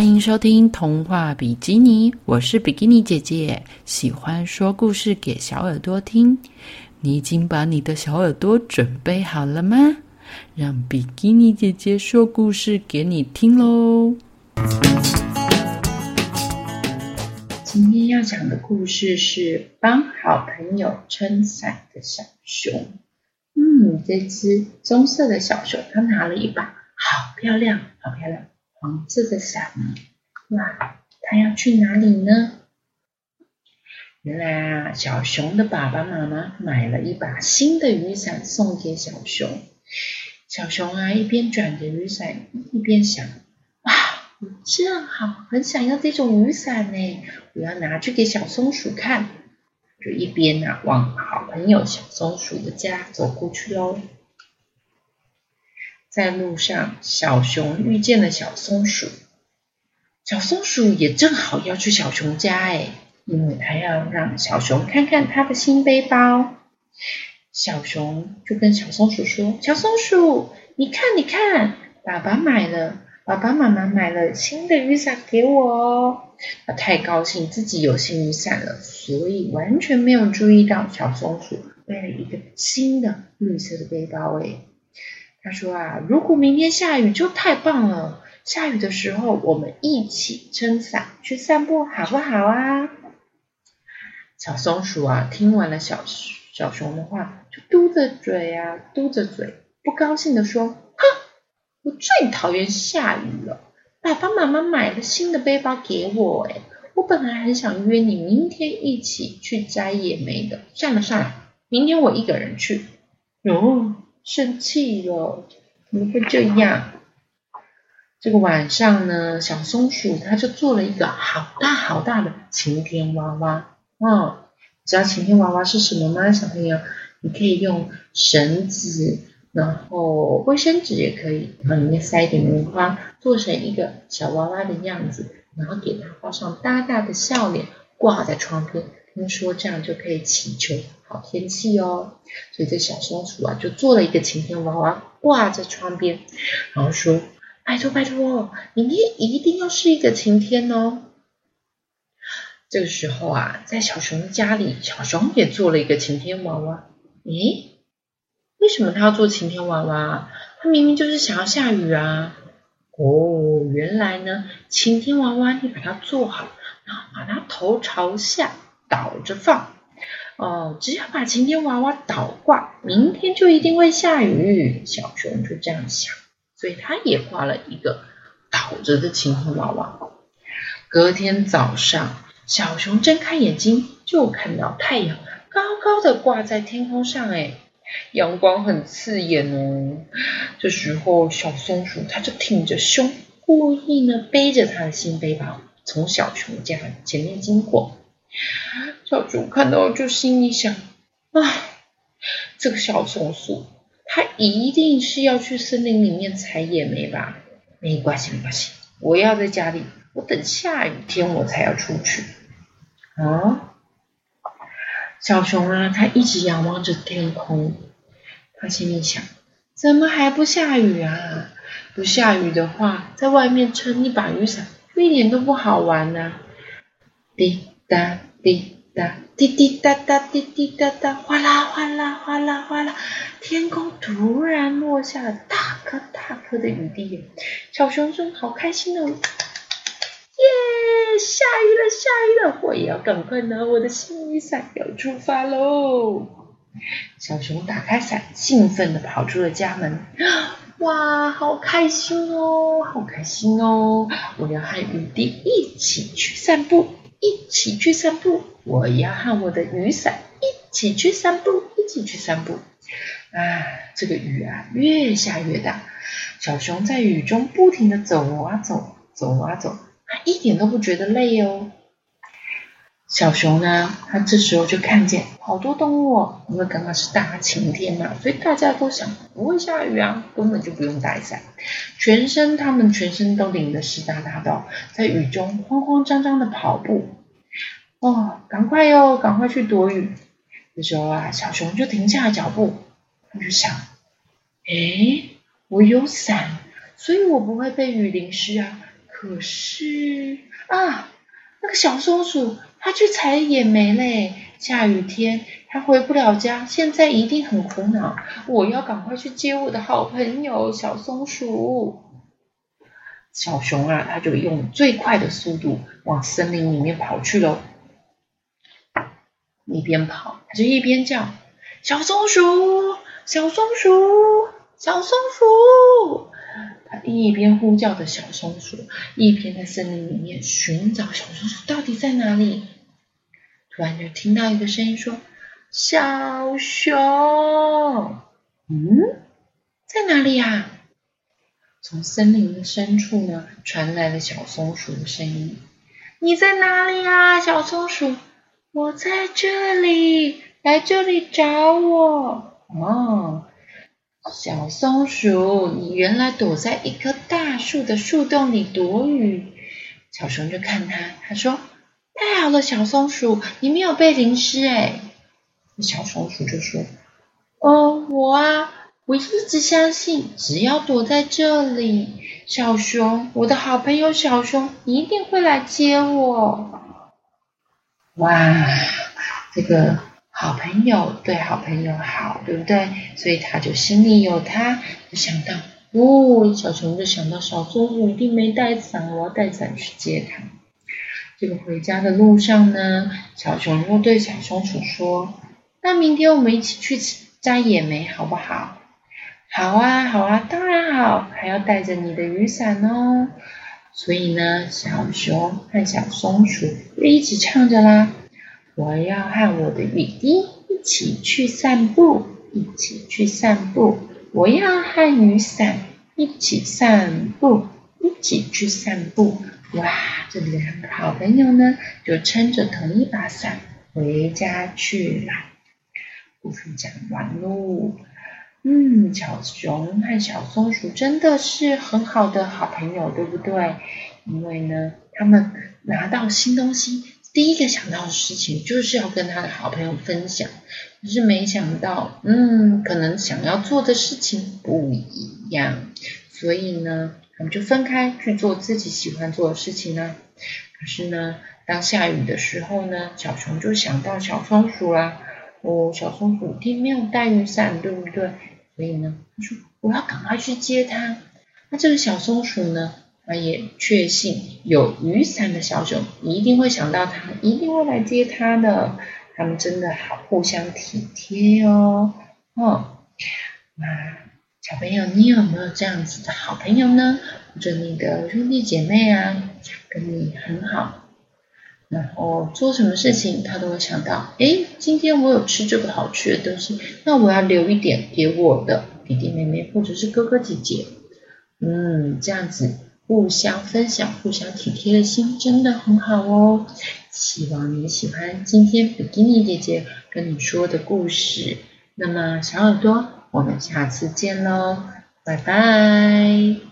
欢迎收听童话比基尼，我是比基尼姐姐，喜欢说故事给小耳朵听。你已经把你的小耳朵准备好了吗？让比基尼姐姐说故事给你听喽！今天要讲的故事是帮好朋友撑伞的小熊。嗯，这只棕色的小熊，它拿了一把好漂亮、好漂亮黄色的伞。哇，它要去哪里呢？原来啊，小熊的爸爸妈妈买了一把新的雨伞送给小熊。小熊啊，一边转着雨伞，一边想：哇，我正好很想要这种雨伞呢，我要拿去给小松鼠看。就一边啊，往好朋友小松鼠的家走过去喽。在路上，小熊遇见了小松鼠。小松鼠也正好要去小熊家哎，因为它要让小熊看看它的新背包。小熊就跟小松鼠说：“小松鼠，你看，你看，爸爸买了，爸爸妈妈买了新的雨伞给我哦。”他太高兴自己有新雨伞了，所以完全没有注意到小松鼠背了一个新的绿色的背包哎。他说啊，如果明天下雨就太棒了。下雨的时候，我们一起撑伞去散步，好不好啊？小松鼠啊，听完了小小熊的话，就嘟着嘴啊，嘟着嘴，不高兴的说：“哼，我最讨厌下雨了。爸爸妈妈买了新的背包给我，哎，我本来很想约你明天一起去摘野莓的。算了算了，明天我一个人去。哦，生气了，怎么会这样？”这个晚上呢，小松鼠它就做了一个好大好大的晴天娃娃。嗯，知道晴天娃娃是什么吗，小朋友？你可以用绳子，然后卫生纸也可以，往里面塞一点棉花，做成一个小娃娃的样子，然后给它画上大大的笑脸，挂在窗边。听说这样就可以祈求好天气哦。所以这小松鼠啊，就做了一个晴天娃娃，挂在窗边，然后说。拜托拜托，明天一定要是一个晴天哦！这个时候啊，在小熊家里，小熊也做了一个晴天娃娃。诶，为什么他要做晴天娃娃？他明明就是想要下雨啊！哦，原来呢，晴天娃娃你把它做好，然后把它头朝下倒着放。哦，只要把晴天娃娃倒挂，明天就一定会下雨。小熊就这样想。所以他也画了一个倒着的晴天娃娃。隔天早上，小熊睁开眼睛，就看到太阳高高的挂在天空上，哎，阳光很刺眼哦。这时候，小松鼠它就挺着胸，故意呢背着它的新背包，从小熊家前面经过。小熊看到就心里想：啊，这个小松鼠。它一定是要去森林里面采野莓吧？没关系，没关系，我要在家里，我等下雨天我才要出去。啊，小熊啊，它一直仰望着天空，它心里想：怎么还不下雨啊？不下雨的话，在外面撑一把雨伞，一点都不好玩呢。滴哒滴。哒滴滴哒哒，滴滴哒哒，哗啦哗啦哗啦哗啦，天空突然落下了大颗大颗的雨滴，小熊熊好开心哦！耶，下雨了下雨了，我也要赶快拿我的新雨伞要出发喽！小熊打开伞，兴奋的跑出了家门，哇，好开心哦，好开心哦！我要和雨滴一起去散步。一起去散步，我要和我的雨伞一起去散步，一起去散步。啊，这个雨啊，越下越大。小熊在雨中不停的走啊走，走啊走，它一点都不觉得累哦。小熊呢，它这时候就看见好多动物哦，因为刚刚是大晴天嘛，所以大家都想不会下雨啊，根本就不用带伞。全身，他们全身都淋得湿哒哒的，在雨中慌慌张张的跑步。哦，赶快哟，赶快去躲雨。这时候啊，小熊就停下了脚步，他就想：哎，我有伞，所以我不会被雨淋湿啊。可是啊，那个小松鼠它去采野莓嘞，下雨天它回不了家，现在一定很苦恼。我要赶快去接我的好朋友小松鼠。小熊啊，它就用最快的速度往森林里面跑去了。一边跑，它就一边叫：“小松鼠，小松鼠，小松鼠！”它一边呼叫着小松鼠，一边在森林里面寻找小松鼠到底在哪里。突然就听到一个声音说：“小熊，嗯，在哪里呀？”从森林的深处呢，传来了小松鼠的声音：“你在哪里呀，小松鼠？”我在这里，来这里找我哦，小松鼠，你原来躲在一棵大树的树洞里躲雨。小熊就看它，它说：“太好了，小松鼠，你没有被淋湿哎。”小松鼠就说：“哦，我啊，我一直相信，只要躲在这里，小熊，我的好朋友小熊一定会来接我。”哇，这个好朋友对好朋友好，对不对？所以他就心里有他，就想到，哦，小熊就想到小松鼠一定没带伞，我要带伞去接他。这个回家的路上呢，小熊又对小松鼠说：“那明天我们一起去摘野莓，好不好？”“好啊，好啊，当然好，还要带着你的雨伞哦。”所以呢，小熊和小松鼠就一起唱着啦。我要和我的雨滴一起去散步，一起去散步。我要和雨伞一起散步，一起去散步。哇，这两个好朋友呢，就撑着同一把伞回家去了。故事讲完喽。嗯，小熊和小松鼠真的是很好的好朋友，对不对？因为呢，他们拿到新东西，第一个想到的事情就是要跟他的好朋友分享。可是没想到，嗯，可能想要做的事情不一样，所以呢，他们就分开去做自己喜欢做的事情呢。可是呢，当下雨的时候呢，小熊就想到小松鼠啦。哦，小松鼠一定没有带雨伞，对不对？所以呢，他说我要赶快去接他。那这个小松鼠呢，他也确信有雨伞的小熊一定会想到他，一定会来接他的。他们真的好互相体贴哦。哦，那小朋友，你有没有这样子的好朋友呢？或者你的兄弟姐妹啊，跟你很好？然后做什么事情，他都会想到，哎，今天我有吃这个好吃的东西，那我要留一点给我的弟弟妹妹或者是哥哥姐姐。嗯，这样子互相分享、互相体贴的心真的很好哦。希望你喜欢今天比基尼姐姐跟你说的故事。那么，小耳朵，我们下次见喽，拜拜。